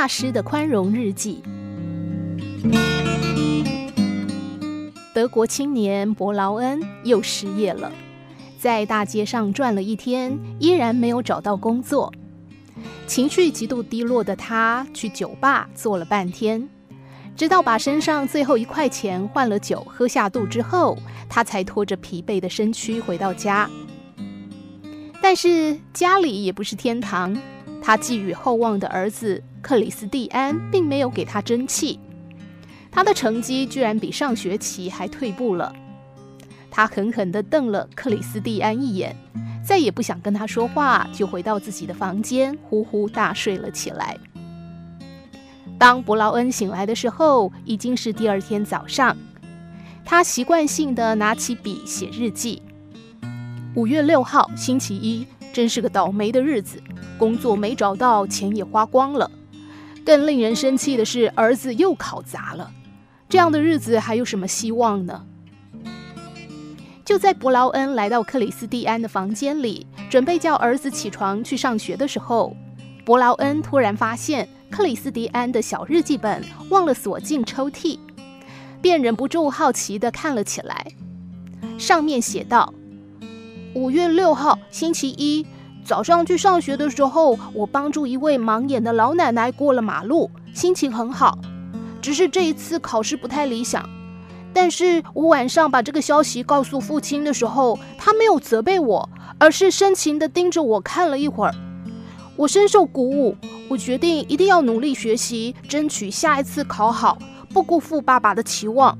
大师的宽容日记。德国青年伯劳恩又失业了，在大街上转了一天，依然没有找到工作。情绪极度低落的他去酒吧坐了半天，直到把身上最后一块钱换了酒喝下肚之后，他才拖着疲惫的身躯回到家。但是家里也不是天堂，他寄予厚望的儿子克里斯蒂安并没有给他争气，他的成绩居然比上学期还退步了。他狠狠地瞪了克里斯蒂安一眼。再也不想跟他说话，就回到自己的房间，呼呼大睡了起来。当伯劳恩醒来的时候，已经是第二天早上。他习惯性的拿起笔写日记。五月六号，星期一，真是个倒霉的日子，工作没找到，钱也花光了。更令人生气的是，儿子又考砸了。这样的日子还有什么希望呢？就在伯劳恩来到克里斯蒂安的房间里，准备叫儿子起床去上学的时候，伯劳恩突然发现克里斯蒂安的小日记本忘了锁进抽屉，便忍不住好奇地看了起来。上面写道：“五月六号，星期一，早上去上学的时候，我帮助一位盲眼的老奶奶过了马路，心情很好。只是这一次考试不太理想。”但是我晚上把这个消息告诉父亲的时候，他没有责备我，而是深情地盯着我看了一会儿。我深受鼓舞，我决定一定要努力学习，争取下一次考好，不辜负爸爸的期望。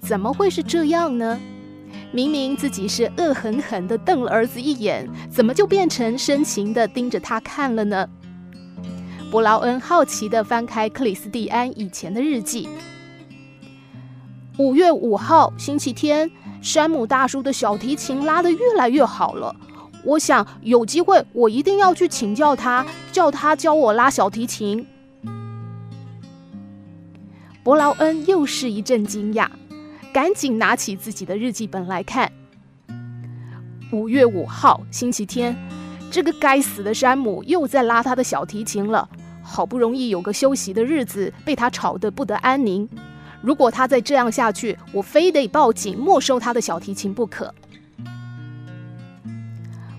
怎么会是这样呢？明明自己是恶狠狠地瞪了儿子一眼，怎么就变成深情地盯着他看了呢？伯劳恩好奇地翻开克里斯蒂安以前的日记。五月五号，星期天，山姆大叔的小提琴拉得越来越好了。我想有机会，我一定要去请教他，叫他教我拉小提琴。伯劳恩又是一阵惊讶，赶紧拿起自己的日记本来看。五月五号，星期天，这个该死的山姆又在拉他的小提琴了。好不容易有个休息的日子，被他吵得不得安宁。如果他再这样下去，我非得报警没收他的小提琴不可。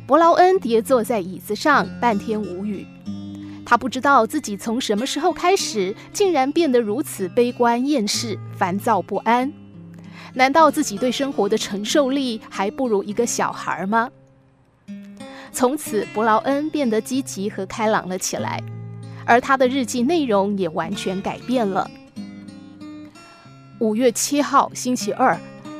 伯劳恩跌坐在椅子上，半天无语。他不知道自己从什么时候开始，竟然变得如此悲观厌世、烦躁不安。难道自己对生活的承受力还不如一个小孩吗？从此，伯劳恩变得积极和开朗了起来，而他的日记内容也完全改变了。五月七号，星期二，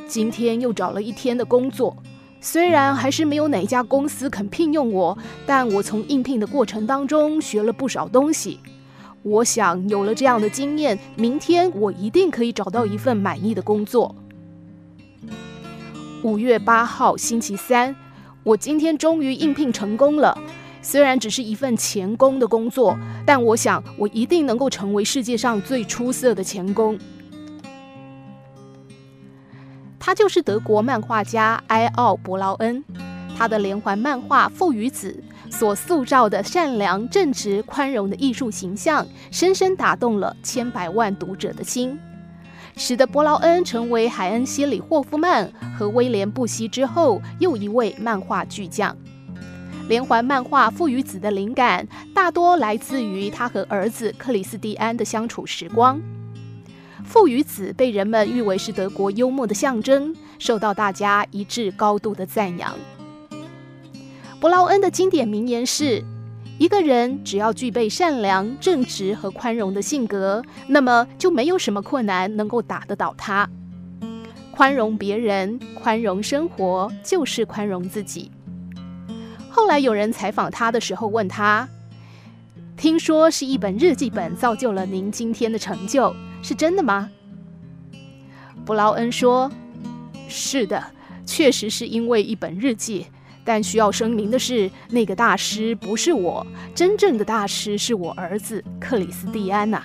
今天又找了一天的工作。虽然还是没有哪家公司肯聘用我，但我从应聘的过程当中学了不少东西。我想有了这样的经验，明天我一定可以找到一份满意的工作。五月八号，星期三，我今天终于应聘成功了。虽然只是一份钳工的工作，但我想我一定能够成为世界上最出色的钳工。他就是德国漫画家埃奥·伯劳恩，他的连环漫画《父与子》所塑造的善良、正直、宽容的艺术形象，深深打动了千百万读者的心，使得伯劳恩成为海恩希里·霍夫曼和威廉·布希之后又一位漫画巨匠。连环漫画《父与子》的灵感大多来自于他和儿子克里斯蒂安的相处时光。父与子被人们誉为是德国幽默的象征，受到大家一致高度的赞扬。伯劳恩的经典名言是：一个人只要具备善良、正直和宽容的性格，那么就没有什么困难能够打得倒他。宽容别人、宽容生活，就是宽容自己。后来有人采访他的时候问他：“听说是一本日记本造就了您今天的成就。”是真的吗？布劳恩说：“是的，确实是因为一本日记。但需要声明的是，那个大师不是我，真正的大师是我儿子克里斯蒂安呐。”